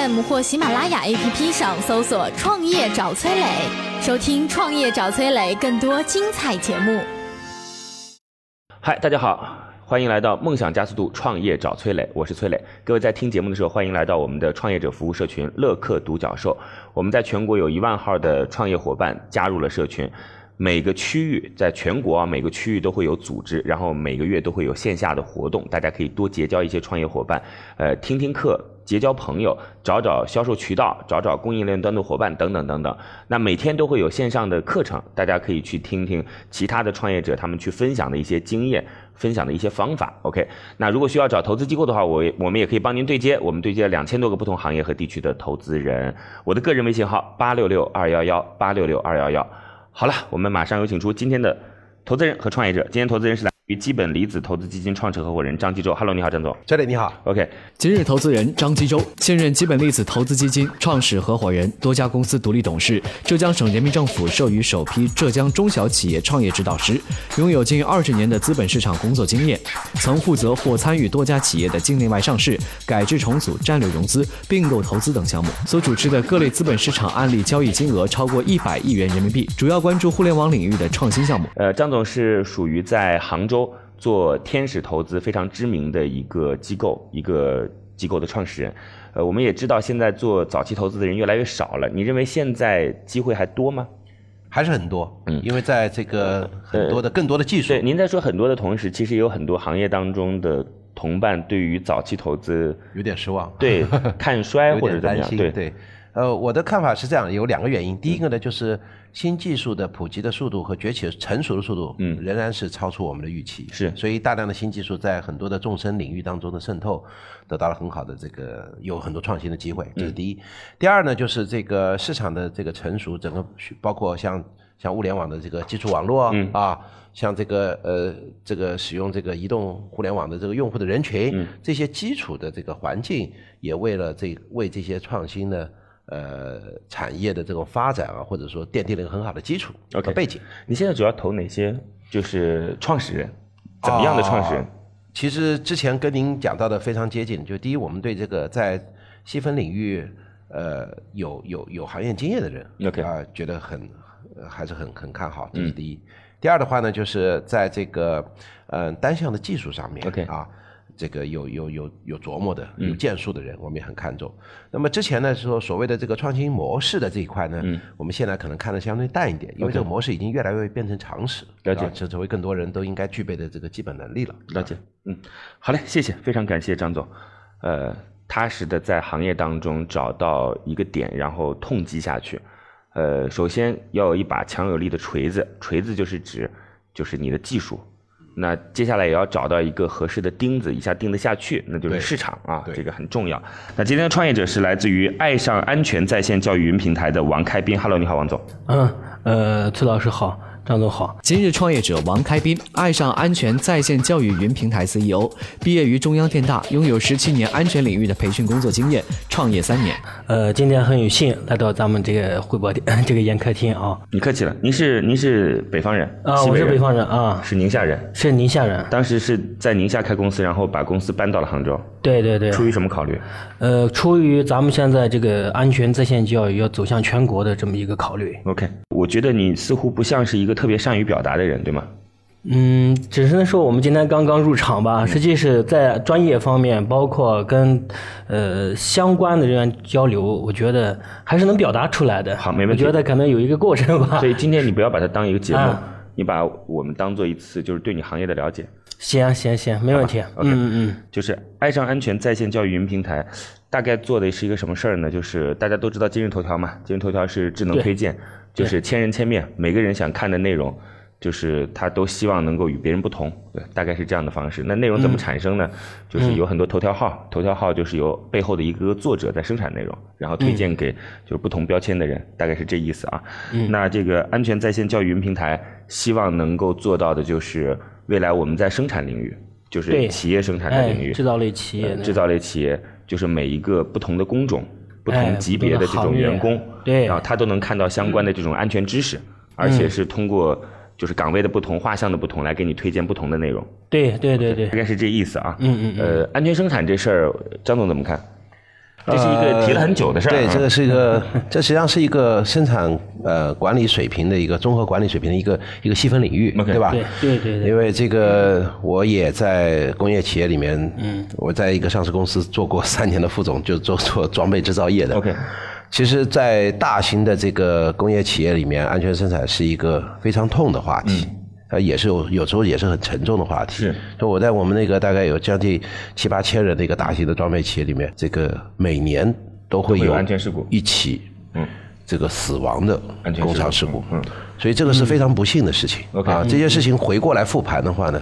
FM 或喜马拉雅 APP 上搜索“创业找崔磊”，收听“创业找崔磊”更多精彩节目。嗨，大家好，欢迎来到梦想加速度创业找崔磊，我是崔磊。各位在听节目的时候，欢迎来到我们的创业者服务社群乐客独角兽。我们在全国有一万号的创业伙伴加入了社群。每个区域在全国啊，每个区域都会有组织，然后每个月都会有线下的活动，大家可以多结交一些创业伙伴，呃，听听课，结交朋友，找找销售渠道，找找供应链端的伙伴，等等等等。那每天都会有线上的课程，大家可以去听听其他的创业者他们去分享的一些经验，分享的一些方法。OK，那如果需要找投资机构的话，我我们也可以帮您对接，我们对接了两千多个不同行业和地区的投资人。我的个人微信号八六六二幺幺八六六二幺幺。好了，我们马上有请出今天的投资人和创业者。今天投资人是来于基本离子投资基金创始合伙人张基洲。Hello，你好，张总。这里你好。OK，今日投资人张基洲，现任基本粒子投资基金创始合伙人，多家公司独立董事，浙江省人民政府授予首批浙江中小企业创业指导师，拥有近二十年的资本市场工作经验，曾负责或参与多家企业的境内外上市、改制重组、战略融资、并购投资等项目，所主持的各类资本市场案例交易金额超过一百亿元人民币，主要关注互联网领域的创新项目。呃，张总是属于在杭州做天使投资非常知名的一个机构，一个机构的创始人。呃，我们也知道现在做早期投资的人越来越少了，你认为现在机会还多吗？还是很多，嗯因为在这个很多的更多的技术对，，您在说很多的同时，其实也有很多行业当中的同伴对于早期投资有点失望，对 看衰或者怎么样？对对。呃，我的看法是这样，有两个原因。第一个呢，就是新技术的普及的速度和崛起成熟的速度，嗯仍然是超出我们的预期。是所以大量的新技术在很多的纵深领域当中的渗透，得到了很好的这个有很多创新的机会，这是第一。第二呢，就是这个市场的这个成熟，整个包括像像物联网的这个基础网络、嗯啊，像这个呃这个使用这个移动互联网的这个用户的人群，嗯这些基础的这个环境，也为了这为这些创新呢。呃，产业的这种发展啊，或者说奠定了一个很好的基础和背景。你现在主要投哪些？就是创始人，怎么样的创始人哦？其实之前跟您讲到的非常接近，就第一，我们对这个在细分领域，呃，有有有行业经验的人啊、觉得很呃还是很很看好，这是第一。第二的话呢，就是在这个呃单项的技术上面 OK 啊。这个有有有有琢磨的、有建树的人，我们也很看重。那么之前呢，说所谓的这个创新模式的这一块呢，我们现在可能看的相对淡一点，因为这个模式已经越来越变成常识，了解啊这成为更多人都应该具备的这个基本能力了。了解，嗯，好嘞，谢谢，非常感谢张总，呃，踏实的在行业当中找到一个点，然后痛击下去。呃，首先要有一把强有力的锤子，锤子就是指就是你的技术。那接下来也要找到一个合适的钉子，一下钉得下去，那就是市场啊，这个很重要。那今天的创业者是来自于爱上安全在线教育云平台的王开斌，Hello，你好，王总。嗯，呃，崔老师好，张总好。今日创业者王开斌，爱上安全在线教育云平台 CEO，毕业于中央电大，拥有十七年安全领域的培训工作经验，创业三年。呃，今天很有幸来到咱们这个汇报点 这个演客厅啊。你客气了，您是您是北方人啊，我是北方人啊，是宁夏人。是宁夏人。当时是在宁夏开公司，然后把公司搬到了杭州，对对对。出于什么考虑？呃，出于咱们现在这个安全在线教育要走向全国的这么一个考虑。OK，我觉得你似乎不像是一个特别善于表达的人，对吗？嗯，只是说我们今天刚刚入场吧，实际是在专业方面，包括跟呃相关的人员交流，我觉得还是能表达出来的。好没问题我觉得可能有一个过程吧。所以今天你不要把它当一个节目，啊你把我们当做一次就是对你行业的了解。行行行，没问题。OK 嗯嗯就是爱上安全在线教育云平台，大概做的是一个什么事儿呢？就是大家都知道今日头条嘛，今日头条是智能推荐，就是千人千面，每个人想看的内容就是他都希望能够与别人不同，对，大概是这样的方式。那内容怎么产生呢？就是有很多头条号，头条号就是由背后的一个作者在生产内容，然后推荐给就是不同标签的人，大概是这意思啊。那这个安全在线教育云平台，希望能够做到的就是未来我们在生产领域，就是企业生产的哎领域，，制造类企业，呃制造类企业，就是每一个不同的工种、不哎同级别的这种员工，对。然后他都能看到相关的这种安全知识，而且是通过就是岗位的不同、画像的不同来给你推荐不同的内容，对对对对。应该是这意思啊。嗯嗯嗯。呃，安全生产这事儿，张总怎么看？这是一个提了很久的事儿、啊对，这个是一个，这实际上是一个生产呃管理水平的一个综合管理水平的一个一个细分领域对吧？对对对对因为这个我也在工业企业里面，嗯，我在一个上市公司做过三年的副总，就做做装备制造业的。OK 其实，在大型的这个工业企业里面，安全生产是一个非常痛的话题。呃，也是有有时候也是很沉重的话题。是，就我在我们那个大概有将近七八千人的一个大型的装备企业里面，这个每年都会有有安全事故一起，嗯，这个死亡的工厂事故，嗯，所以这个是非常不幸的事情。OK 啊，这件事情回过来复盘的话呢，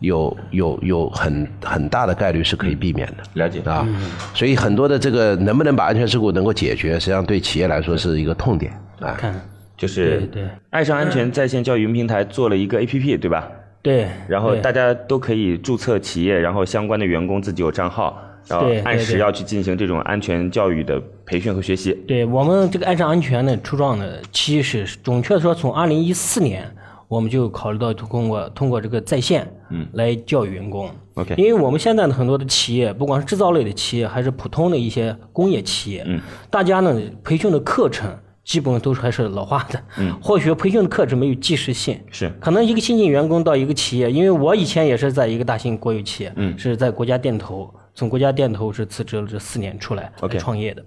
有有有很很大的概率是可以避免的。了解啊，所以很多的这个能不能把安全事故能够解决，实际上对企业来说是一个痛点啊。看就是爱上安全在线教育云平台做了一个 APP，对吧？对，然后大家都可以注册企业，然后相关的员工自己有账号，然后按时要去进行这种安全教育的培训和学习。对我们这个爱上安全呢，初创呢，其实是准确地说，从二零一四年我们就考虑到通过通过这个在线，嗯，来教育员工。OK 因为我们现在的很多的企业，不管是制造类的企业，还是普通的一些工业企业，嗯，大家呢培训的课程基本上都是还是老化的，嗯，或许培训的课程没有即时性，是。可能一个新进员工到一个企业，因为我以前也是在一个大型国有企业，嗯，是在国家电投，从国家电投是辞职了这四年出来创业的。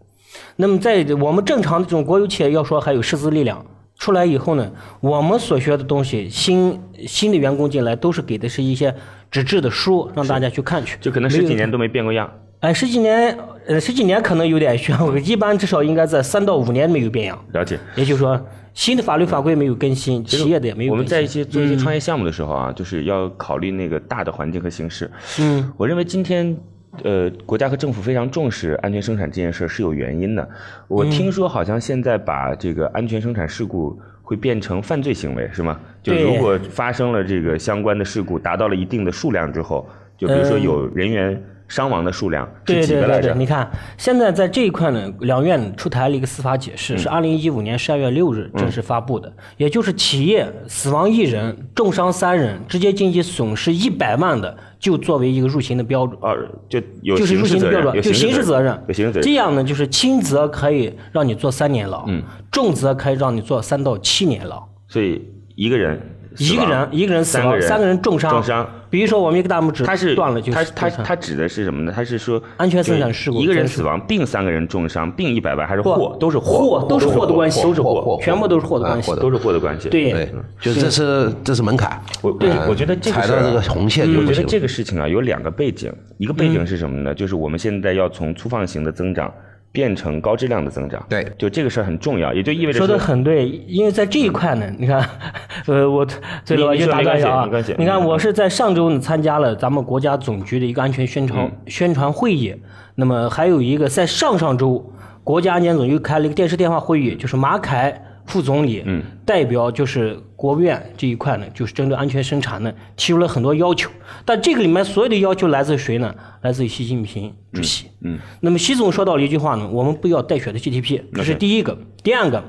那么在我们正常的这种国有企业，要说还有师资力量出来以后呢，我们所学的东西，新新的员工进来都是给的是一些纸质的书，让大家去看去，就可能十几年都没变过样。哎，十几年，呃，十几年可能有点悬，我一般至少应该在三到五年没有变样。了解。也就是说，新的法律法规没有更新，企业的也没有更新。我们在一些做一些创业项目的时候啊，就是要考虑那个大的环境和形势。嗯，我认为今天。呃，国家和政府非常重视安全生产这件事儿是有原因的。我听说好像现在把这个安全生产事故会变成犯罪行为，是吗？就如果发生了这个相关的事故，达到了一定的数量之后，就比如说有人员伤亡的数量是对几个来着对对对，？你看现在在这一块呢，两院出台了一个司法解释，是二零一五年十二月六日正式发布的，也就是企业死亡一人、重伤三人、直接经济损失一百万的，就作为一个入刑的标准。啊，就有就是入刑的标准，有就刑事责任，有刑事责任。这样呢，就是轻则可以让你坐三年牢，嗯，重则可以让你坐三到七年牢。所以一个人一个人一个人死亡，三个人三个人重伤，重伤。比如说我们一个大拇指他是断了，就他他是重伤他指的是什么呢？他是说安全生产事故一个人死亡并三个人重伤并一百万，还是不祸？都是祸都是祸的关系都是祸，祸祸全部都是祸的关系啊。都是祸的关系。对对，就这是这是门槛。我对我觉得踩到这个红线就不行。我觉得这个事情啊有两个背景，一个背景是什么呢？就是我们现在要从粗放型的增长变成高质量的增长。对。就这个事儿很重要，也就意味着说的很对，因为在这一块呢，你看，呃，我这个你你说就打断一下啊没关系没关系，你看，嗯。我是在上周呢参加了咱们国家总局的一个安全宣传宣传会议，那么还有一个在上上周，国家安监总局开了一个电视电话会议，就是马凯副总理，嗯，代表就是国务院这一块呢，就是针对安全生产呢提出了很多要求，但这个里面所有的要求来自谁呢？来自于习近平主席。嗯，那么习总说到了一句话呢，我们不要带血的 GDP，这是第一个。第二个，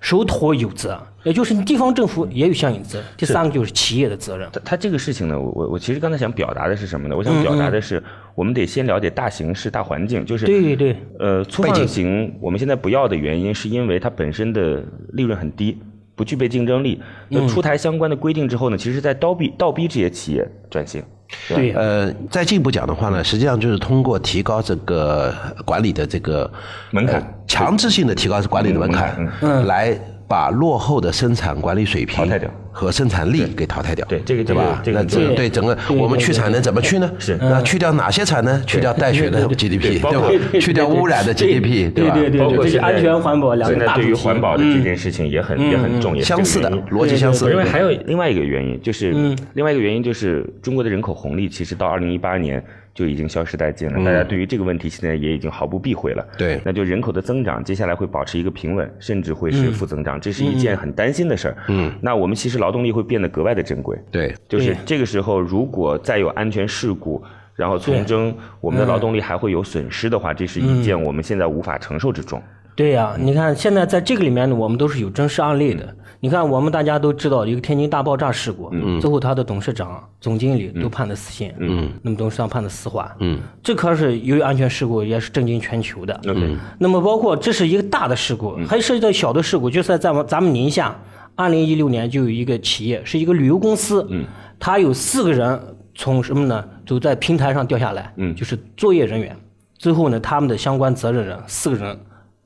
手托有责，也就是你地方政府也有相应责任。第三个就是企业的责任。他他这个事情呢，我我我其实刚才想表达的是什么呢？我想表达的是，我们得先了解大形势、大环境，就是对对呃，粗放型我们现在不要的原因，是因为它本身的利润很低，不具备竞争力。那出台相关的规定之后呢，其实在倒逼倒逼这些企业转型。对，呃，再进一步讲的话呢，实际上就是通过提高这个管理的这个门槛。呃强制性的提高管理的门槛，嗯。来把落后的生产管理水平淘汰掉和生产力给淘汰掉。对这个对吧？这个那这个对对整个我们去产能怎么去呢？是那去掉哪些产能？去掉带血的 GDP，包括对吧？去掉污染的 GDP，吧？对对对包括安全环保两个现在对于环保的这件事情也很也很重，也是这个相似的逻辑相似我认为还有另外一个原因，就是嗯另外一个原因就是中国的人口红利其实到二零一八年就已经消失殆尽了，大家对于这个问题现在也已经毫不避讳了。对那就人口的增长接下来会保持一个平稳，甚至会是负增长，这是一件很担心的事儿。嗯，那我们其实劳动力会变得格外的珍贵。对。就是这个时候，如果再有安全事故，然后从中我们的劳动力还会有损失的话，这是一件我们现在无法承受之重。对呀、你看现在在这个里面呢，我们都是有真实案例的。你看，我们大家都知道一个天津大爆炸事故，最后他的董事长、总经理都判的死刑，嗯，那么董事长判的死缓，嗯，这可是由于安全事故也是震惊全球的。OK，那么包括这是一个大的事故，还涉及到小的事故，就是在咱们咱们宁夏，二零一六年就有一个企业是一个旅游公司，嗯，它有四个人从什么呢？走在平台上掉下来，嗯，就是作业人员，最后呢，他们的相关责任人四个人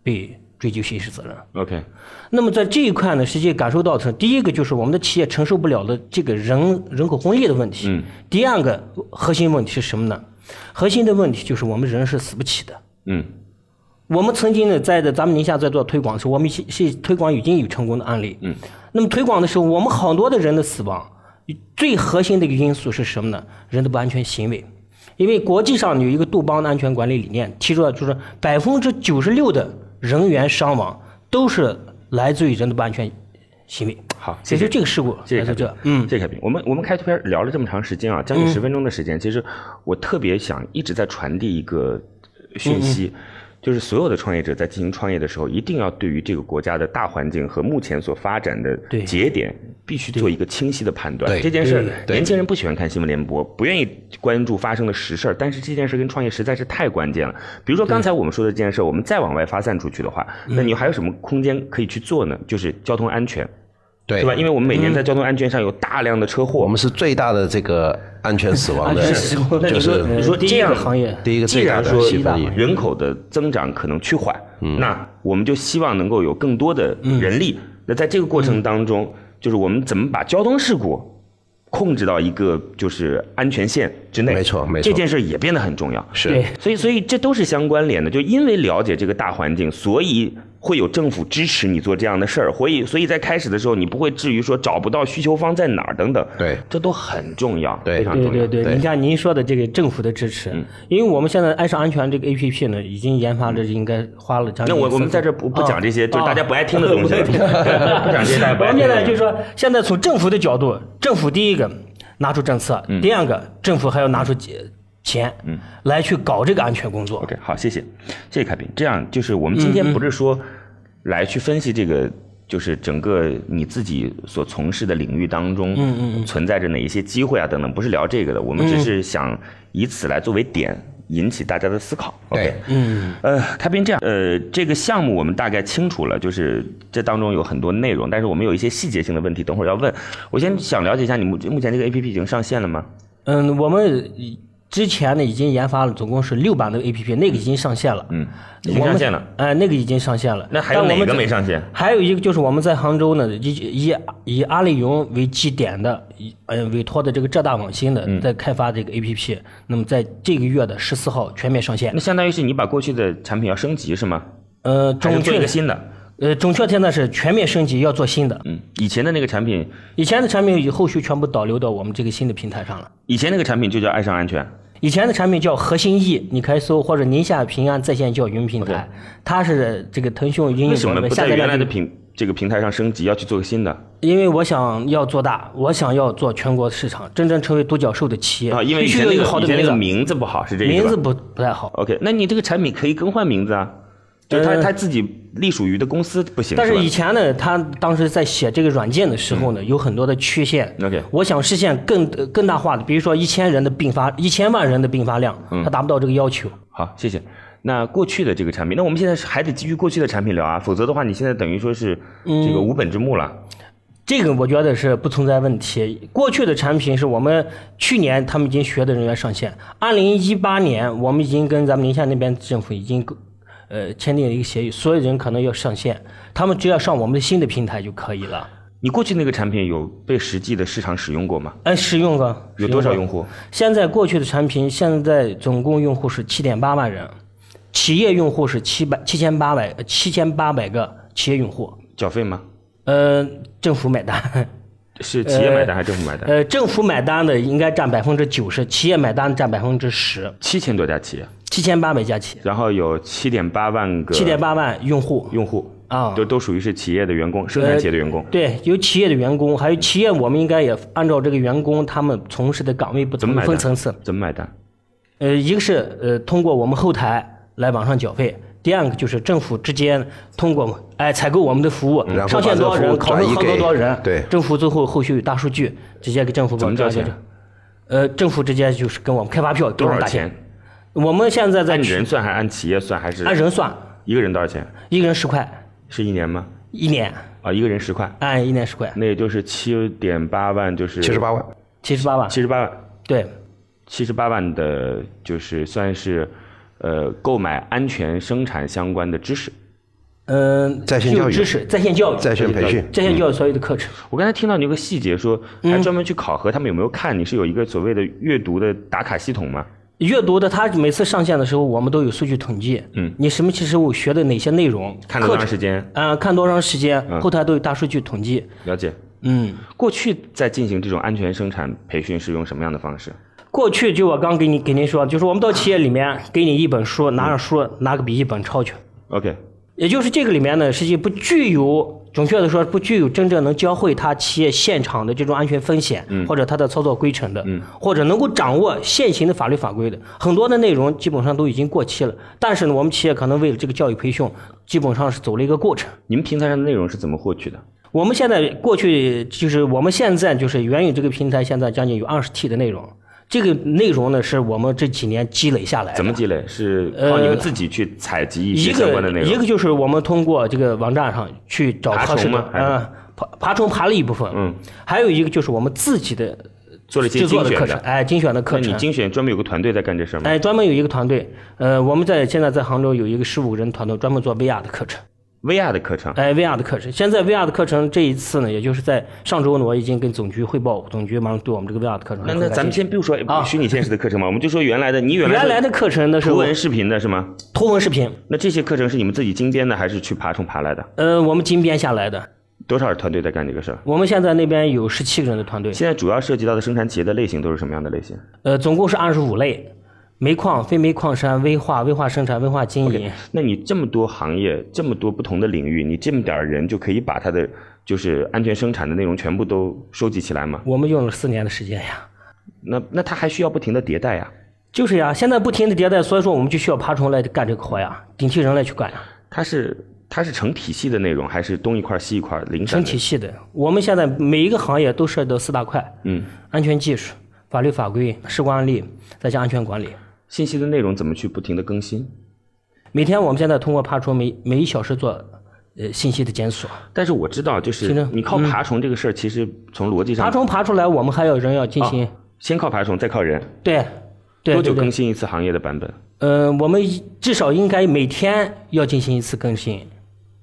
被追究刑事责任。OK，那么在这一块呢，实际感受到的，第一个就是我们的企业承受不了的这个人人口红利的问题。嗯。第二个核心问题是什么呢？核心的问题就是我们人是死不起的。嗯，我们曾经呢，在的咱们宁夏在做推广的时候，我们是是推广已经有成功的案例。嗯。那么推广的时候，我们好多的人的死亡，最核心的一个因素是什么呢？人的不安全行为。因为国际上有一个杜邦的安全管理理念，提出了就是百分之九十六的人员伤亡都是来自于人的不安全行为。好，其实这个事故谢谢凯平来自这，，嗯，谢谢凯平。我们我们开头片聊了这么长时间啊，将近十分钟的时间，其实我特别想一直在传递一个讯息。就是所有的创业者在进行创业的时候，一定要对于这个国家的大环境和目前所发展的节点，必须做一个清晰的判断。这件事年轻人不喜欢看新闻联播，不愿意关注发生的实事儿，但是这件事跟创业实在是太关键了。比如说刚才我们说的这件事，我们再往外发散出去的话，那你还有什么空间可以去做呢？就是交通安全。对对吧？因为我们每年在交通安全上有大量的车祸，我们是最大的这个安全死亡的安全死亡，那你说就是你说第一这样个行业，第一个既最大的然说。人口的增长可能趋缓，那我们就希望能够有更多的人力。那在这个过程当中，就是我们怎么把交通事故控制到一个就是安全线之内？没错没错这件事也变得很重要。是对所以，所以这都是相关联的。就因为了解这个大环境，所以会有政府支持你做这样的事儿。所以，所以在开始的时候，你不会至于说找不到需求方在哪儿等等。对这都很重要，对非常重要。对对对，你看您说的这个政府的支持，因为我们现在爱上安全这个 A P P 呢，已经研发了应该花了将近那我我们在这不不讲这些，就是大家不爱听的啊东西了，不讲这些我。们现在就是说，现在从政府的角度，政府第一个拿出政策，嗯第二个政府还要拿出钱，嗯，来去搞这个安全工作。OK，好，谢谢，谢谢凯平。这样就是我们今天不是说来去分析这个，就是整个你自己所从事的领域当中，嗯嗯存在着哪一些机会啊等等，不是聊这个的，我们只是想以此来作为点。引起大家的思考。对 OK，嗯，呃，开斌这样，呃，这个项目我们大概清楚了，就是这当中有很多内容，但是我们有一些细节性的问题，等会儿要问。我先想了解一下，你目目前这个 APP 已经上线了吗？嗯，我们之前呢已经研发了，总共是六版的 APP，那个已经上线了。嗯，已经上线了。呃，那个已经上线了。那还有哪个没上线？还有一个就是我们在杭州呢，以以以阿里云为基点的，以呃委托的这个浙大网新的，嗯在开发这个 APP。那么在这个月的十四号全面上线那。相当于是你把过去的产品要升级是吗？呃，还是做一个新的？呃，准确现在是全面升级，要做新的。嗯，以前的那个产品，以前的产品以后续全部导流到我们这个新的平台上了。以前那个产品就叫爱上安全。以前的产品叫核心 E，你可以搜或者宁夏平安在线教育云平台它是这个腾讯应用为什么不在原来的平这个平台上升级，要去做个新的因为我想要做大，我想要做全国市场，真正成为独角兽的企业，啊？因为以必须有一前那个个好的名字以前那个，名字不好，是这意思名字不不太好。OK，那你这个产品可以更换名字啊，就是他他自己隶属于的公司不行，但是以前呢，他当时在写这个软件的时候呢，有很多的缺陷。我想实现更呃更大化的，比如说一千人的并发，一千万人的并发量，嗯它达不到这个要求。好，谢谢。那过去的这个产品，那我们现在还得基于过去的产品聊啊，否则的话，你现在等于说是嗯这个无本之木了。这个我觉得是不存在问题。过去的产品是我们去年他们已经学的人员上线，二零一八年我们已经跟咱们宁夏那边政府已经呃签订了一个协议，所有人可能要上线，他们只要上我们的新的平台就可以了。你过去那个产品有被实际的市场使用过吗？哎，使用过。有多少用户？现在过去的产品，现在总共用户是七点八万人，企业用户是七百七千八百七千八百个企业用户，缴费吗？呃，政府买单，是企业买单还是政府买单？呃，政府买单的应该占百分之九十，企业买单占百分之十，七千多家企业，七千八百家企业，然后有七点八万个七点八万用户用户啊。都都属于是企业的员工，生产企业的员工。对，有企业的员工，还有企业，我们应该也按照这个员工他们从事的岗位不同怎么？分层次。怎么买单？呃，一个是呃通过我们后台来网上缴费，第二个就是政府直接通过哎采购我们的服务上线多少人，考核合格转移给多少人，对。政府最后后续有大数据，直接给政府怎么交钱？呃，政府直接就是跟我们开发票，给多少我们打钱？钱？？我们现在在按人算还是按企业算？还是按人算，一个人多少钱？一个人十块，是一年吗？一年。啊，一个人十块，按一年十块，那也就是七点八万，就是七十八万，七十八万，七十八万，对，七十八万的，就是算是呃购买安全生产相关的知识。嗯，在线教育知识，在线教育，在线培训，在线教育所有的课程。我刚才听到你有个细节说，嗯还专门去考核他们有没有看，你是有一个所谓的阅读的打卡系统吗？阅读的，他每次上线的时候，我们都有数据统计。嗯，你什么时候学的哪些内容，看多课程长时间？啊、看多长时间，嗯后台都有大数据统计。了解。嗯，过去在进行这种安全生产培训是用什么样的方式？过去就我刚给你给您说，就是我们到企业里面给你一本书，拿着书拿个笔记本抄去。OK，也就是这个里面呢，实际不具有，准确的说，不具有真正能教会他企业现场的这种安全风险，或者他的操作规程的，或者能够掌握现行的法律法规的，很多的内容基本上都已经过期了。但是呢，我们企业可能为了这个教育培训，基本上是走了一个过程。你们平台上的内容是怎么获取的？我们现在过去就是我们现在就是原有这个平台，现在将近有二十 T 的内容。这个内容呢，是我们这几年积累下来的。怎么积累？是靠你们自己去采集一些一相关的内容？个一个就是我们通过这个网站上去找爬合适的嗯，爬爬虫爬了一部分，嗯，还有一个就是我们自己的做了一些制作精选的，。的课程哎，精选的课程，你精选专门有个团队在干这事儿吗？哎，专门有一个团队，呃，我们在现在在杭州有一个十五人团队，专门做 VR 的课程，VR 的课程，哎，VR 的课程。现在 VR 的课程这一次呢，也就是在上周呢，我已经跟总局汇报，总局马上对我们这个 VR 的课程那那咱们先不说啊虚拟现实的课程嘛，我们就说原来的，你原来原来的课程呢是图文视频的是吗？图文视频，那这些课程是你们自己精编的，还是去爬虫爬来的？呃，我们精编下来的。多少团队在干这个事儿？我们现在那边有十七个人的团队，现在主要涉及到的生产企业的类型都是什么样的类型？呃，总共是二十五类，煤矿、非煤矿山、危化、危化生产、危化经营。那你这么多行业，这么多不同的领域，你这么点儿人就可以把它的就是安全生产的内容全部都收集起来吗？我们用了四年的时间呀，那那它还需要不停的迭代呀。就是呀，现在不停的迭代，所以说我们就需要爬虫来干这个活呀，顶替人来去干呀，它是它是成体系的内容，还是东一块西一块零散成体？系的。我们现在每一个行业都涉及到四大块：嗯，安全技术、法律法规、事故案例，再加安全管理。信息的内容怎么去不停的更新？每天我们现在通过爬虫每每一小时做呃信息的检索，但是我知道，就是你靠爬虫这个事儿，其实从逻辑上，爬虫爬出来，我们还有人要进行、先靠爬虫，再靠人，对对对对。多久更，新一次行业的版本？呃，我们至少应该每天要进行一次更新，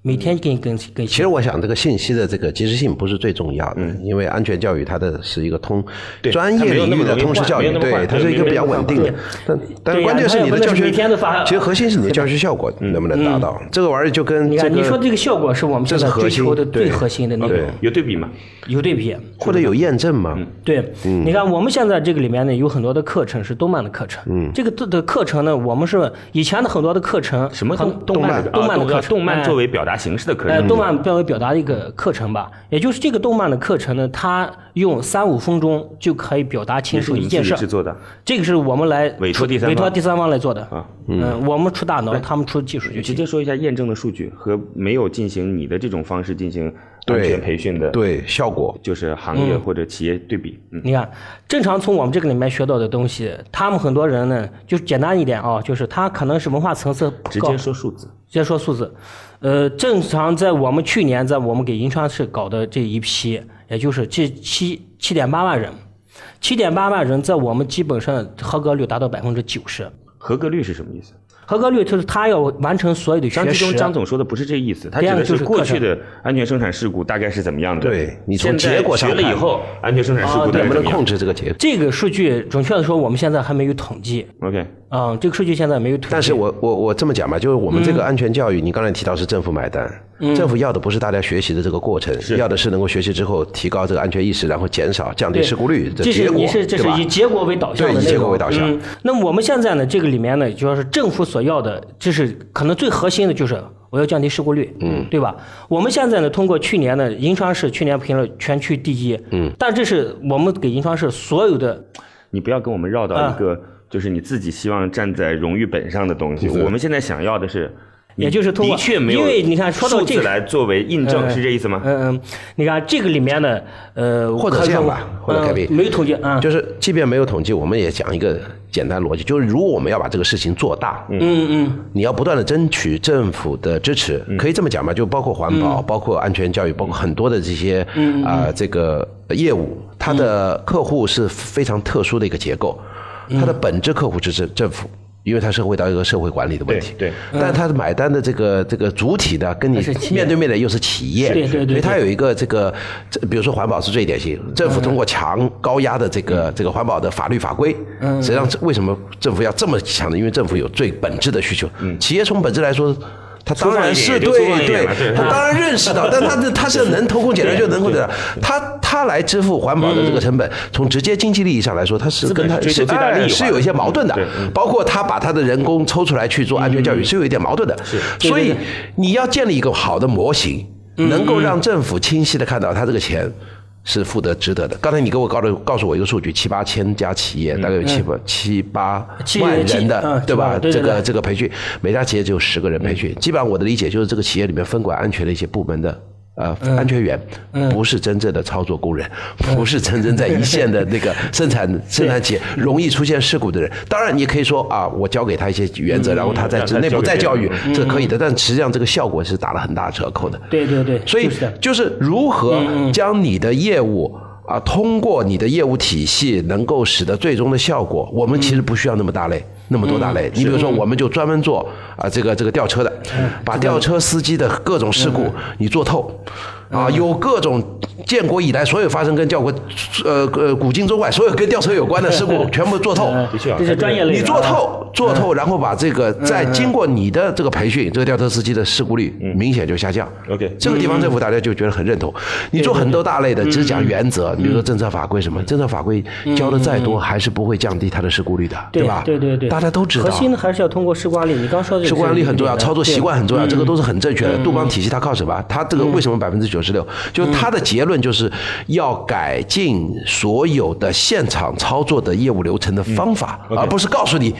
每天给你更新更新。其实我想，这个信息的这个及时性不是最重要的，因为安全教育它的是一个通专业领域的通识教育，对，它是一个比较稳定的。但但关键是你的教学每天都发，其实核心是你的教学效果能不能达到。这个玩意儿就跟这个你说这个效果是我们现在追求的最核心的内对容，有对比吗？有对比。或者有验证吗？对，你看我们现在这个里面呢，有很多的课程是动漫的课程。嗯，这个的的课程呢，我们是以前的很多的课程，什么动动漫的啊动漫的课程，动漫哎作为表达形式的课呃，动漫标为表达的一个课程吧，也就是这个动漫的课程呢，它用三五分钟就可以表达清楚一件事儿。己制作的。这个是我们来委托第三方委托第三方来做的啊。嗯，我们出大脑，他们出技术就行。直接说一下验证的数据和没有进行你的这种方式进行安对全培训的，，对，效果就是行业或者企业对比。嗯，你看，正常从我们这个里面学到的东西，他们很多人呢，就是简单一点啊，就是他可能是文化层次直高接说数字。直接说数字，呃，正常在我们去年在我们给银川市搞的这一批，也就是这七七点八万人，七点八万人在我们基本上合格率达到百分之九十。合格率是什么意思？合格率就是他要完成所有的张学时。其中张总说的不是这个意思，他指第二的个就是过去的安全生产事故大概是怎么样的。对你从结果上看学了以后，安全生产事故能不能控制这个结果？这个数据准确的说，我们现在还没有统计。？OK，嗯，这个数据现在没有推。但是我我我这么讲吧，就是我们这个安全教育，你刚才提到是政府买单，政府要的不是大家学习的这个过程，要的是能够学习之后提高这个安全意识，然后减少降低事故率的这是结果，你是这是以结果为导向的对以结果为导向。嗯，那么我们现在呢，这个里面呢，主要是政府所要的，就是可能最核心的就是我要降低事故率，嗯，对吧？我们现在呢，通过去年的银川市去年评了全区第一，嗯，但这是我们给银川市所有的你不要跟我们绕到啊一个就是你自己希望站在荣誉本上的东西。我们现在想要的是，也就是通过的确没有，因为你看说到这个数字来作为印证，嗯是这意思吗？嗯嗯，你看这个里面呢，呃，或者这样吧或者嗯凯比没有统计啊，就是即便没有统计，我们也讲一个简单逻辑，就是如果我们要把这个事情做大，嗯。嗯，你要不断的争取政府的支持，可以这么讲吧，就包括环嗯。保、包括安全教育、包括很多的这些啊、这个业务，它嗯。的客户是非常特殊的一个结构，它的本质客户是政政府。因为它涉及到一个社会管理的问题，对对。但它的买单的这个这个主体呢，跟你面对面的又是企业，对对对所以它有一个这个，比如说环保是最典型，政府通过强高压的这个这个环保的法律法规，实际上为什么政府要这么强呢？因为政府有最本质的需求，嗯。企业从本质来说。他当然是对对对，他当然认识到，但他的他是能偷工减料就能够的，他他来支付环保的这个成本，从直接经济利益上来说，他是跟他是是有一些矛盾的包括他把他的人工抽出来去做安全教育是有一点矛盾的，所以你要建立一个好的模型，能够让政府清晰的看到他这个钱。是负责值得的。刚才你给我告诉告诉我一个数据，七八千家企业，大概有七八七八万人的嗯，对吧？这个这个培训，每家企业只有十个人培训。基本上我的理解就是，这个企业里面分管安全的一些部门的。呃，安全员不是真正的操作工人，不是真正在一线的那个 生产生产企业容易出现事故的人。当然，你可以说啊，我教给他一些原则，然后他在内部再教育这可以的。但实际上，这个效果是打了很大折扣的。对对对，所以就是的。就是如何将你的业务啊，通过你的业务体系，能够使得最终的效果，我们其实不需要那么大类，那么多大类。你比如说，我们就专门做啊这个这个吊车的，把吊车司机的各种事故你做透。啊，有各种建国以来所有发生跟吊国，呃呃古今中外所有跟吊车有关的事故 全部做透。的确啊这是专业类。你做透，做透，然后把这个再经过你的这个培训，这个吊车司机的事故率明显就下降。OK 这个地方政府大家就觉得很认同。你做很多大类的，只讲原则，比如说政策法规什么，政策法规教的再多，还是不会降低它的事故率的，对吧？对对对，大家都知道核。心的还是要通过事故案例。你刚说的事故案例很重要，操作习惯很重要，这个都是很正确嗯的。杜邦体系它靠什么？它这个为什么百分之九十六？就是它的结论就是要改进所有的现场操作的业务流程的方法，嗯而不是告诉你。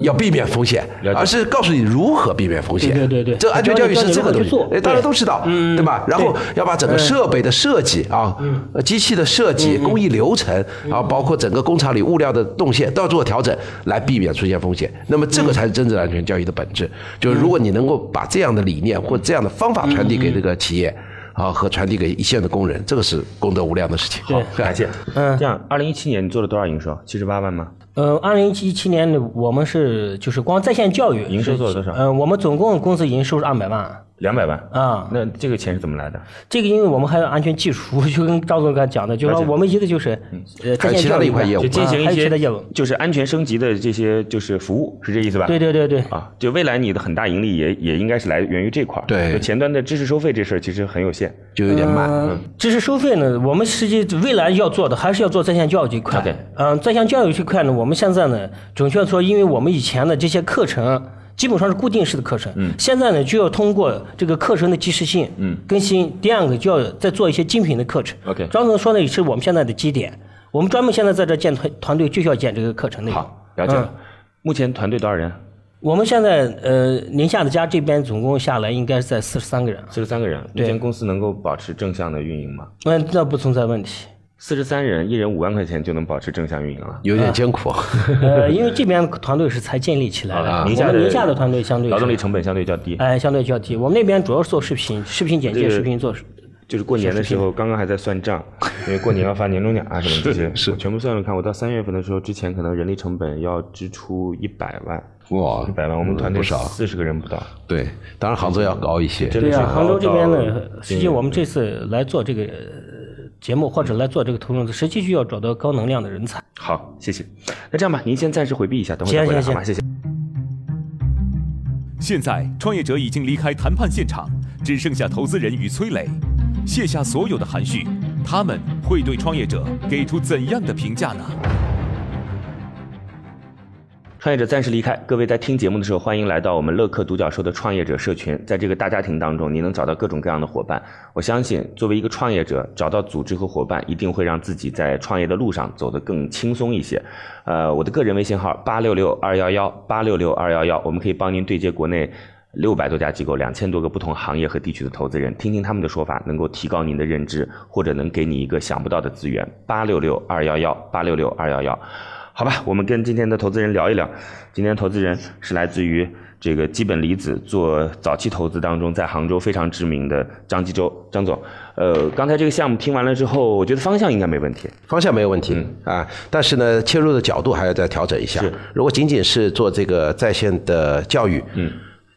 要避免风险，而是告诉你如何避免风险。对对对对这个安全教育是这个东西大家都知道，对吧？然后要把整个设备的设计啊，呃机器的设计、工艺流程，啊包括整个工厂里物料的动线都要做调整，来避免出现风险。那么这个才是真正的安全教育的本质。就是如果你能够把这样的理念或这样的方法传递给这个企业。啊，和传递给一线的工人，这个是功德无量的事情。好，感谢。嗯这样，二零一七年你做了多少营收？七十八万吗？呃，二零一七年呢，我们是就是光在线教育营收做了多少嗯，我们总共公司营收是二百万两百万。啊。那这个钱是怎么来的？这个因为我们还有安全技术，就跟张总刚才讲的，就是说我们一个就是呃在还有其他线教育一块业务就进行啊一些还有其他业务。就是安全升级的这些就是服务，是这意思吧？对对对对，啊，就未来你的很大盈利也也应该是来源于这块儿。对就前端的知识收费这事儿其实很有限。就有点慢。嗯，知识收费呢，我们实际未来要做的还是要做在线教育这块。OK 嗯，在线教育这块呢，我们现在呢，准确说，因为我们以前的这些课程。基本上是固定式的课程，嗯，现在呢就要通过这个课程的及时性，嗯，更新。第二个就要再做一些精品的课程。OK 张总说的也是我们现在的基点，我们专门现在在这建团团队，就是要建这个课程内容。好，了解了。嗯目前团队多少人？我们现在呃宁夏的家这边总共下来应该是在四十三个人，四十三个人。目前公司能够保持正向的运营吗？那那不存在问题。四十三人，一人五万块钱就能保持正向运营了。有点艰苦。呃，因为这边团队是才建立起来的，宁夏宁夏的团队相对是劳动力成本相对较低。哎，相对较低。我们那边主要是做视频，视频剪辑、视频做就是过年的时候，刚刚还在算账，因为过年要发年终奖啊什么这些，是我全部算了看，我到三月份的时候，之前可能人力成本要支出一百万，哇一，百万，我们团队少四十个人不到，对，当然杭州要高一些，对啊，杭州这边呢到，实际我们这次来做这个呃节目或者来做这个投融资，实际需要找到高能量的人才。好，谢谢。那这样吧，您先暂时回避一下，等会儿再回来好吗？行行谢谢。现在，创业者已经离开谈判现场，只剩下投资人与崔磊。卸下所有的含蓄，他们会对创业者给出怎样的评价呢？创业者暂时离开，各位在听节目的时候，欢迎来到我们乐客独角兽的创业者社群。在这个大家庭当中，你能找到各种各样的伙伴。我相信，作为一个创业者，找到组织和伙伴，一定会让自己在创业的路上走得更轻松一些。呃，我的个人微信号八六六二幺幺八六六二幺幺，我们可以帮您对接国内六百多家机构、两千多个不同行业和地区的投资人，听听他们的说法，能够提高您的认知，或者能给你一个想不到的资源。八六六二幺幺八六六二幺幺。好吧，我们跟今天的投资人聊一聊。今天投资人是来自于这个基本离子做早期投资当中，在杭州非常知名的张纪洲张总。呃，刚才这个项目听完了之后，我觉得方向应该没问题。方向没有问题、啊，但是呢，切入的角度还要再调整一下。如果仅仅是做这个在线的教育，嗯，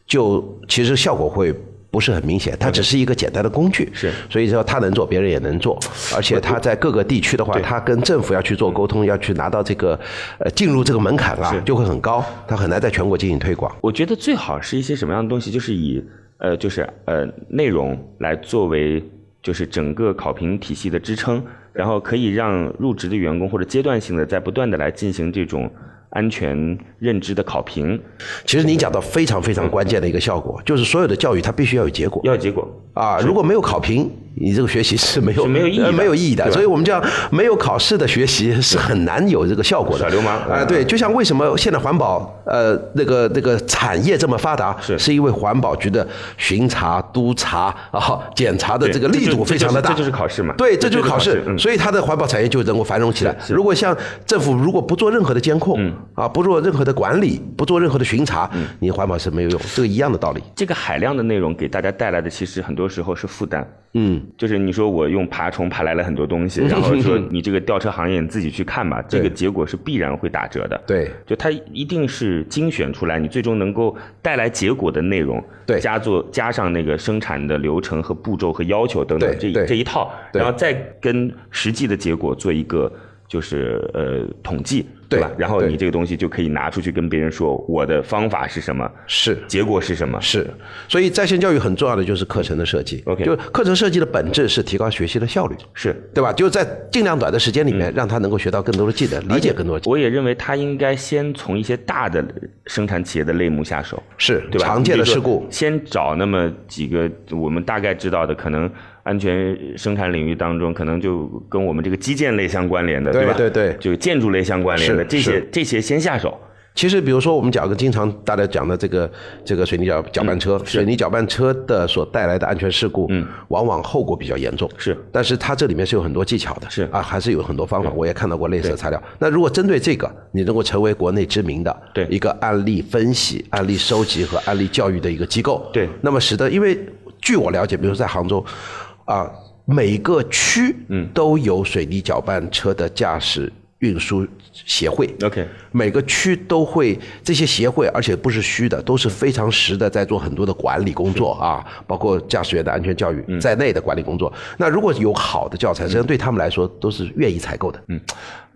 就其实效果会不是很明显，它只是一个简单的工具。是所以说他能做，别人也能做，而且他在各个地区的话，他跟政府要去做沟通，要去拿到这个呃进入这个门槛啊，就会很高，他很难在全国进行推广。我觉得最好是一些什么样的东西，就是以呃，就是呃内容来作为就是整个考评体系的支撑，然后可以让入职的员工或者阶段性的在不断的来进行这种安全认知的考评，其实你讲到非常非常关键的一个效果，就是所有的教育它必须要有结果。要有结果。啊，如果没有考评，你这个学习是没有 是没有意义没有意义的。所以我们讲没有考试的学习是很难有这个效果的。耍流氓。啊、对，就像为什么现在环保呃那个那个产业这么发达，是。是因为环保局的巡查、督查啊、检查的这个力度非常的大，这就是考试嘛。对，这这就是考试。所以它的环保产业就能够繁荣起来。如果像政府如果不做任何的监控，嗯啊，不做任何的管理，不做任何的巡查，你环保是没有用，这个一样的道理。这个海量的内容给大家带来的，其实很多时候是负担。嗯，就是你说我用爬虫爬来了很多东西，然后说你这个吊车行业你自己去看吧，这个结果是必然会打折的。对就它一定是精选出来，你最终能够带来结果的内容，对加做加上那个生产的流程和步骤和要求等等这这一套，然后再跟实际的结果做一个就是呃统计，对吧？然后你这个东西就可以拿出去跟别人说我的方法是什么，是结果是什么，是，所以在线教育很重要的就是课程的设计。OK 就课程设计的本质是提高学习的效率，是对吧？就是在尽量短的时间里面，让他能够学到更多的技能，理解更多。我也认为他应该先从一些大的生产企业的类目下手，是对吧？常见的事故先找那么几个我们大概知道的，可能安全生产领域当中，可能就跟我们这个基建类相关联的，对吧？对对对就建筑类相关联的这些这些先下手。其实，比如说我们讲个经常大家讲的这个这个水泥搅搅拌车，水泥搅拌车的所带来的安全事故，嗯，往往后果比较严重。是但是它这里面是有很多技巧的，是啊，还是有很多方法。我也看到过类似的材料。那如果针对这个，你能够成为国内知名的对一个案例分析、案例收集和案例教育的一个机构，对那么使得，因为据我了解，比如说在杭州，啊，每个区嗯都有水泥搅拌车的驾驶运输协会。OK，每个区都会这些协会，而且不是虚的，都是非常实的，在做很多的管理工作啊，包括驾驶员的安全教育在内的管理工作。那如果有好的教材，实际上对他们来说都是愿意采购的。嗯，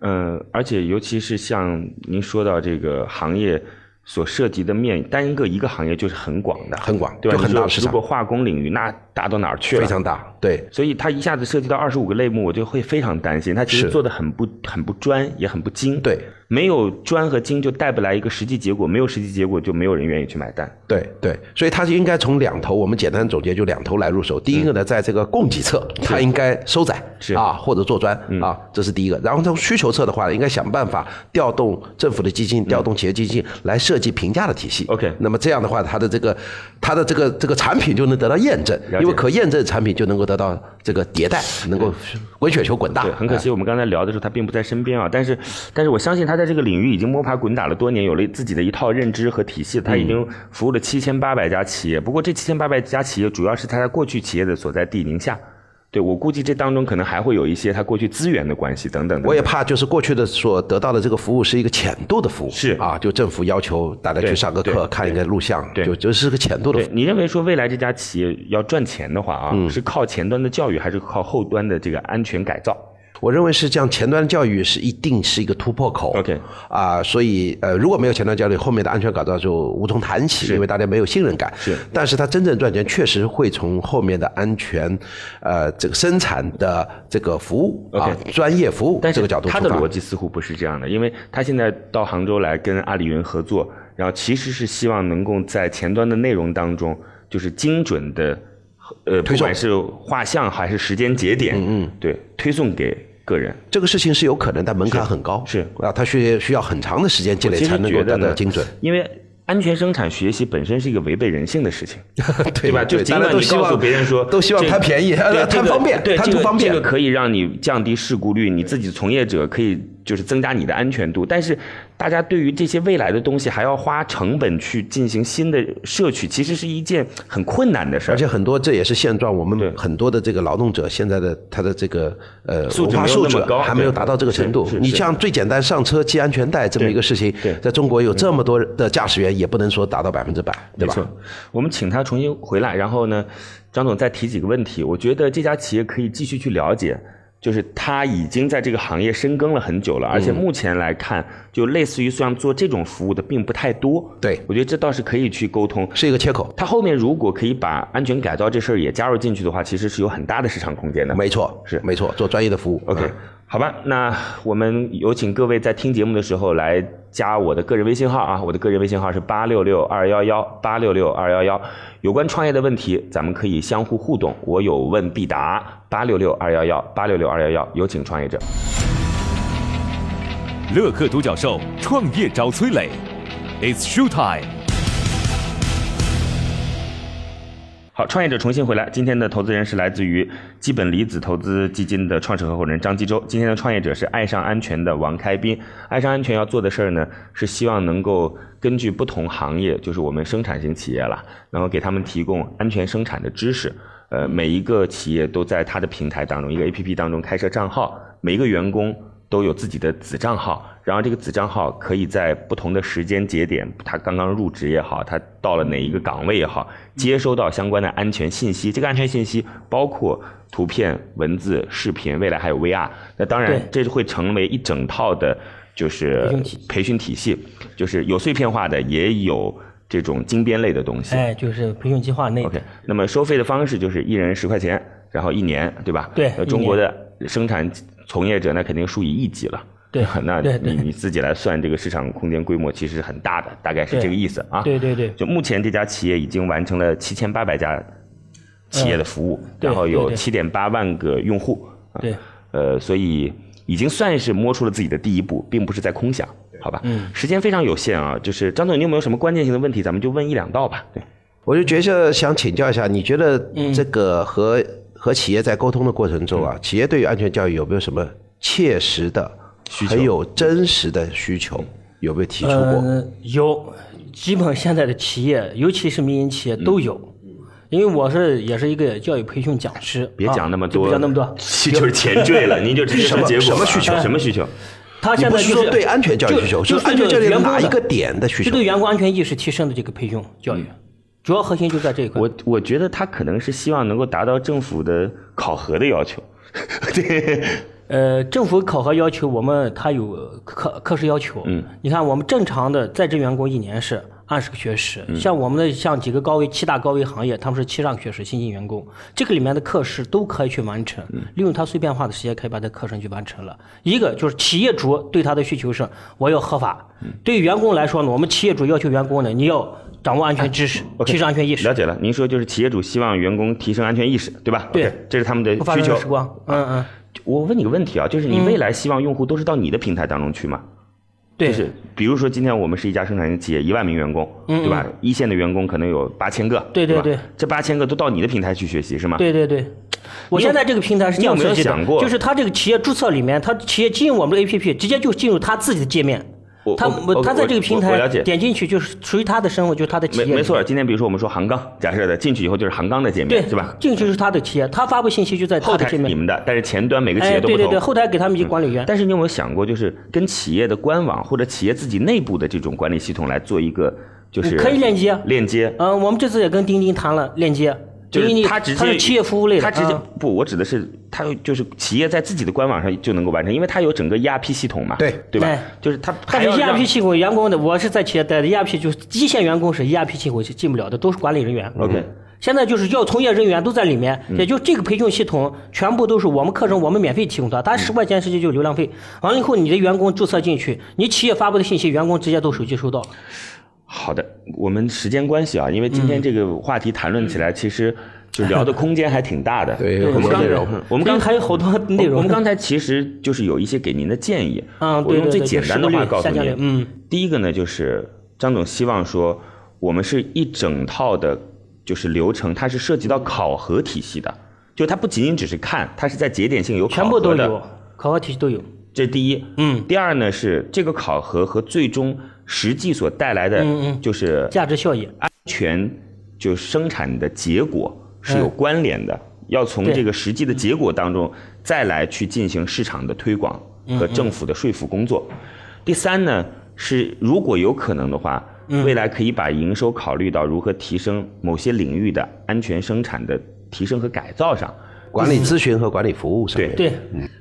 嗯，而且尤其是像您说到这个行业所涉及的面，单个一个行业就是很广的，很广对吧？就很大的市场如果化工领域，那大到哪儿去了？非常大。对，所以它一下子涉及到二十五个类目，我就会非常担心。它其实做的很不很不专，也很不精。对，没有专和精就带不来一个实际结果，没有实际结果就没有人愿意去买单。对对，所以它是应该从两头，我们简单总结就两头来入手。第一个呢，在这个供给侧，它应该收窄是啊，或者做专啊，这是第一个。然后从需求侧的话，应该想办法调动政府的基金，调动企业基金来设计评价的体系。OK 那么这样的话，它的这个它的这个这个产品就能得到验证，因为可验证产品就能够得到这个迭代，能够滚雪球滚大。对，很可惜，我们刚才聊的时候他并不在身边啊。但是，但是我相信他在这个领域已经摸爬滚打了多年，有了自己的一套认知和体系。他已经服务了七千八百家企业。不过这七千八百家企业主要是他在过去企业的所在地宁夏，对我估计这当中可能还会有一些他过去资源的关系等等的。我也怕就是过去的所得到的这个服务是一个浅度的服务，是啊，就政府要求大家去上个课，看一个录像，对就就是个浅度的服务。你认为说未来这家企业要赚钱的话啊，嗯是靠前端的教育还是靠后端的这个安全改造？我认为是这样，前端教育是一定是一个突破口。OK 啊，所以呃，如果没有前端教育，后面的安全改造就无从谈起，因为大家没有信任感。是，但是它真正赚钱，确实会从后面的安全，呃，这个生产的这个服务啊专业服务但这个角度他的逻辑似乎不是这样的，因为他现在到杭州来跟阿里云合作，然后其实是希望能够在前端的内容当中，就是精准的，呃，不推送。管是画像还是时间节点，嗯嗯，对，推送给个人。这个事情是有可能，但门槛很高。是啊，它需需要很长的时间积累才能得到精准。因为安全生产学习本身是一个违背人性的事情，对吧？就对尽管你大家都希望告诉别人说都希望贪便宜 贪方便贪图方便这个可以让你降低事故率，你自己从业者可以就是增加你的安全度。但是大家对于这些未来的东西还要花成本去进行新的摄取，其实是一件很困难的事儿而。且很多这也是现状，我们很多的这个劳动者现在的他的这个呃文化素质还没有达到这个程度。你是像最简单上车系安全带这么对一个事情对，在中国有这么多的驾驶员，也不能说达到百分之百，对吧？我们请他重新回来，然后呢，张总再提几个问题。我觉得这家企业可以继续去了解，就是他已经在这个行业深耕了很久了，而嗯。且目前来看，就类似于像做这种服务的并不太多。对我觉得这倒是可以去沟通。是一个切口。它后面如果可以把安全改造这事儿也加入进去的话，其实是有很大的市场空间的。没错，是没错，做专业的服务。OK，嗯好吧，那我们有请各位在听节目的时候来加我的个人微信号啊，我的个人微信号是八六六二幺幺八六六二幺幺。有关创业的问题，咱们可以相互互动，我有问必答。八六六二幺幺八六六二幺幺，有请创业者。乐客独角兽创业找崔磊，It's show time。好，创业者重新回来。今天的投资人是来自于基本离子投资基金的创始合伙人张继洲。今天的创业者是爱上安全的王开斌。爱上安全要做的事儿呢，是希望能够根据不同行业，就是我们生产型企业了，然后给他们提供安全生产的知识。呃，每一个企业都在它的平台当中，一个 APP 当中开设账号，每一个员工都有自己的子账号，然后这个子账号可以在不同的时间节点，他刚刚入职也好，他到了哪一个岗位也好，接收到相关的安全信息。这个安全信息包括图片、文字、视频，未来还有 VR。那当然，这会成为一整套的，就是培训体系就是有碎片化的，也有这种精编类的东西。哎，就是培训计划内。OK，那么收费的方式就是一人十块钱，然后一年，对吧？呃，对中国的生产从业者那肯定数以亿计了。对 那你你自己来算，这个市场空间规模其实很大的，大概是这个意思啊。对对对就目前这家企业已经完成了七千八百家企业的服务，然后有七点八万个用户。啊对，呃，所以已经算是摸出了自己的第一步，并不是在空想，好吧？嗯，时间非常有限啊，就是张总，你有没有什么关键性的问题？咱们就问一两道吧。对。我就觉得想请教一下，你觉得嗯这个和、和企业在沟通的过程中啊，企业对于安全教育有没有什么切实的、需求很有真实的需求？有没有提出过？呃，有，基本现在的企业，尤其是民营企业都有。因为我是也是一个教育培训讲师，别讲那么多，别讲那么多。就是前缀了，您就直接说结果吧什么需求什么需求？他现在就是说对安全教育需求，就是安全教育哪一个点的需求就对？员工安全意识提升的这个培训教育，主要核心就在这一块。我我觉得他可能是希望能够达到政府的考核的要求。对，呃，政府考核要求我们他有课课时要求。嗯，你看我们正常的在职员工一年是二十个学时，像我们的像几个高危七大高危行业，他们是七十二个学时新进员工，这个里面的课时都可以去完成，利用他碎片化的时间可以把这课程去完成了。一个就是企业主对他的需求是我要合法，对于员工来说呢，我们企业主要求员工呢，你要掌握安全知识，提升安全意识了。解了。您说就是企业主希望员工提升安全意识，对吧？对这是他们的需求。时光，嗯嗯，我问你个问题啊，就是你未来希望用户都是到你的平台当中去吗？对，就是比如说今天我们是一家生产型企业，一万名员工，对吧？一线的员工可能有八千个，吧对对对这八千个都到你的平台去学习是吗？对对对，我现在这个平台是这样你有没有设计的，想过就是他这个企业注册里面，他企业进入我们的 APP，直接就进入他自己的界面，他我他在这个平台点进去就是属于他的生活，就是他的企业。没没错，。今天比如说我们说杭钢，假设的进去以后就是杭钢的界对面，是吧？进去是他的企业，他发布信息就在后他的界面。台你们的，但是前端每个企哎，业都不同。对对对，后台给他们一些管理员。但是你有没有想过，就是跟企业的官网或者企业自己内部的这种管理系统来做一个，就是可以链接链接，嗯，我们这次也跟钉钉谈了链接，就是因为你他直接它是企业服务类的，他直接嗯不，我指的是他就是企业在自己的官网上就能够完成，因为它有整个 ERP 系统嘛，对对吧哎？就是他但是 ERP 系统员工的，我是在企业待的，ERP 就是一线员工是 ERP 系统是进不了的，都是管理人员。OK 现在就是要从业人员都在里面，嗯也就这个培训系统全部都是我们课程我们免费提供的，嗯它十块钱实际就是流量费。完了以后，你的员工注册进去，你企业发布的信息，员工直接都手机收到了。好的，我们时间关系啊，因为今天这个话题谈论起来，其实就聊的空间还挺大的。对有很我们刚多内容。我们刚还有好多内容。我们刚才其实就是有一些给您的建议，嗯，我用最简单的话告诉您。嗯，第一个呢，就是张总希望说，我们是一整套的，就是流程，它是涉及到考核体系的，就它不仅仅只是看，它是在节点性有考全核的。部都有，考核体系都有。这是第一。嗯，第二呢是这个考核和最终实际所带来的就是价值效益。安全就生产的结果是有关联的，要从这个实际的结果当中再来去进行市场的推广和政府的说服工作。第三呢是如果有可能的话，未来可以把营收考虑到如何提升某些领域的安全生产的提升和改造上。管理咨询和管理服务上面。对，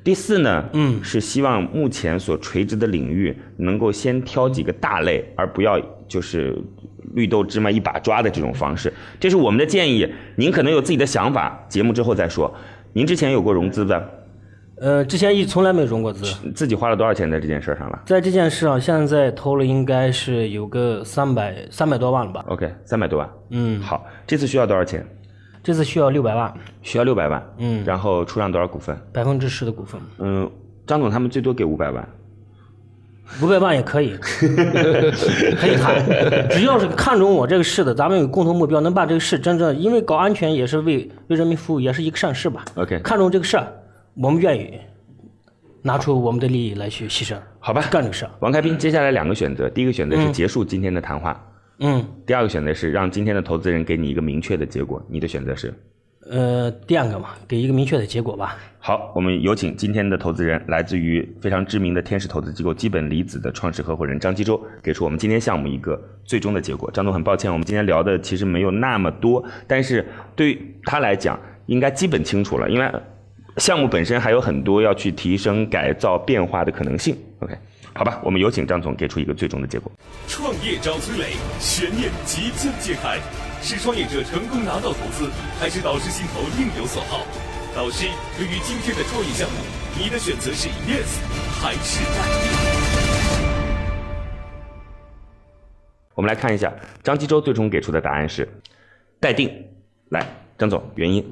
第四呢，嗯是希望目前所垂直的领域能够先挑几个大类，而不要就是绿豆芝麻一把抓的这种方式。这是我们的建议，您可能有自己的想法，节目之后再说。您之前有过融资的，呃，之前一从来没融过资，自己花了多少钱在这件事上了在这件事上，现在投了应该是有个三百三百多万了吧？？OK，三百多万。嗯，好，这次需要多少钱？这次需要六百万，需要六百万。嗯然后出让多少股份？百分之十的股份，嗯，张总他们最多给五百万。五百万也可以，可以谈。只要是看中我这个事的，咱们有共同目标，能把这个事真正，因为搞安全也是为为人民服务，也是一个善事吧。OK 看中这个事儿，我们愿意拿出我们的利益来去牺牲，好吧，干这个事儿。王开斌，接下来两个选择，第一个选择是结束今天的谈话。嗯，第二个选择是让今天的投资人给你一个明确的结果，你的选择是？呃，第二个嘛，给一个明确的结果吧。好，我们有请今天的投资人，来自于非常知名的天使投资机构基本离子的创始合伙人张基洲，给出我们今天项目一个最终的结果。张总，很抱歉，我们今天聊的其实没有那么多，但是对于他来讲，应该基本清楚了，因为项目本身还有很多要去提升、改造、变化的可能性。OK，好吧，我们有请张总给出一个最终的结果。创业找崔磊，悬念即将揭开，是创业者成功拿到投资，还是导师心头另有所好？导师，对于今天的创业项目，你的选择是 yes 还是 no？我们来看一下张基洲最终给出的答案是待定。来，张总，原因。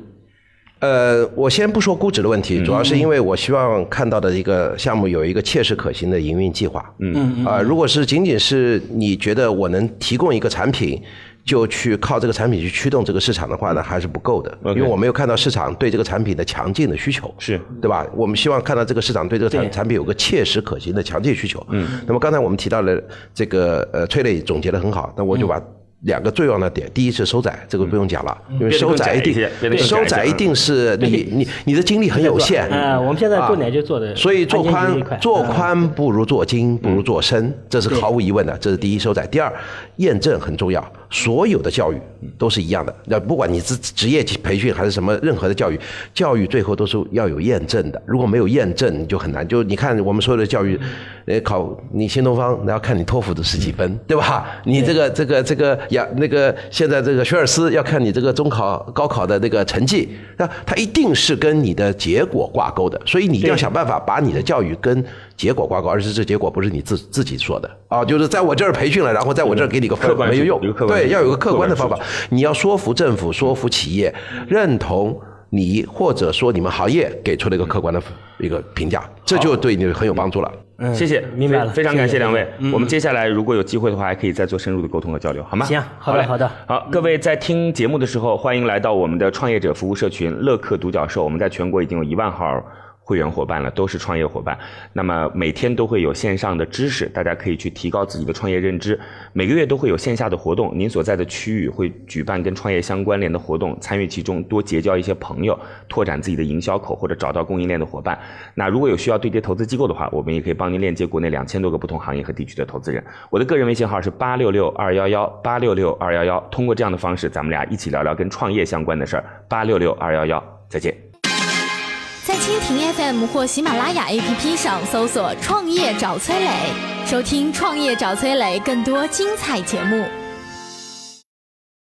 呃，我先不说估值的问题，主要是因为我希望看到的一个项目有一个切实可行的营运计划。嗯啊、如果是仅仅是你觉得我能提供一个产品，就去靠这个产品去驱动这个市场的话呢，还是不够的，因为我没有看到市场对这个产品的强劲的需求。是对吧？我们希望看到这个市场对这个产产品有个切实可行的强劲需求。嗯，那么刚才我们提到了这个呃，崔磊总结的很好，那我就把。两个最重要的点，第一是收窄，这个不用讲了，因为收窄一定收窄一定是你 你你的精力很有限。嗯，我们现在做啊奶就做的，所以做宽做。宽不如做精，不如做深，这是毫无疑问的。这是第一收窄。第二，验证很重要。所有的教育都是一样的，那不管你职职业培训还是什么，任何的教育，教育最后都是要有验证的。如果没有验证，你就很难。就你看我们所有的教育，呃，考你新东方，那要看你托福的是几分，对吧？你这个这个这个呀，那个现在这个学而思要看你这个中考、高考的那个成绩，那它一定是跟你的结果挂钩的，所以你一定要想办法把你的教育跟结果挂钩，而是这结果不是你自自己说的啊，就是在我这儿培训了，然后在我这儿给你个分客观没有用对，要有个客观的方法，你要说服政府，说服企业认同。你或者说你们行业给出了一个客观的一个评价，这就对你很有帮助了。嗯谢谢，明白了，非非常感谢两位。嗯我们接下来如果有机会的话，还可以再做深入的沟通和交流，好吗？行好的嘞好的好，各位在听节目的时候，欢迎来到我们的创业者服务社群乐客独角兽。我们在全国已经有一万号会员伙伴了，都是创业伙伴。那么每天都会有线上的知识，大家可以去提高自己的创业认知。每个月都会有线下的活动，您所在的区域会举办跟创业相关联的活动，参与其中，多结交一些朋友，拓展自己的营销口，或者找到供应链的伙伴。那如果有需要对接投资机构的话，我们也可以帮您链接国内两千多个不同行业和地区的投资人。我的个人微信号是八六六二幺幺八六六二幺幺，通过这样的方式，咱们俩一起聊聊跟创业相关的事儿。八六六二幺幺，再见。在蜻蜓 FM 或喜马拉雅 APP 上搜索“创业找崔磊”，收听“创业找崔磊”更多精彩节目。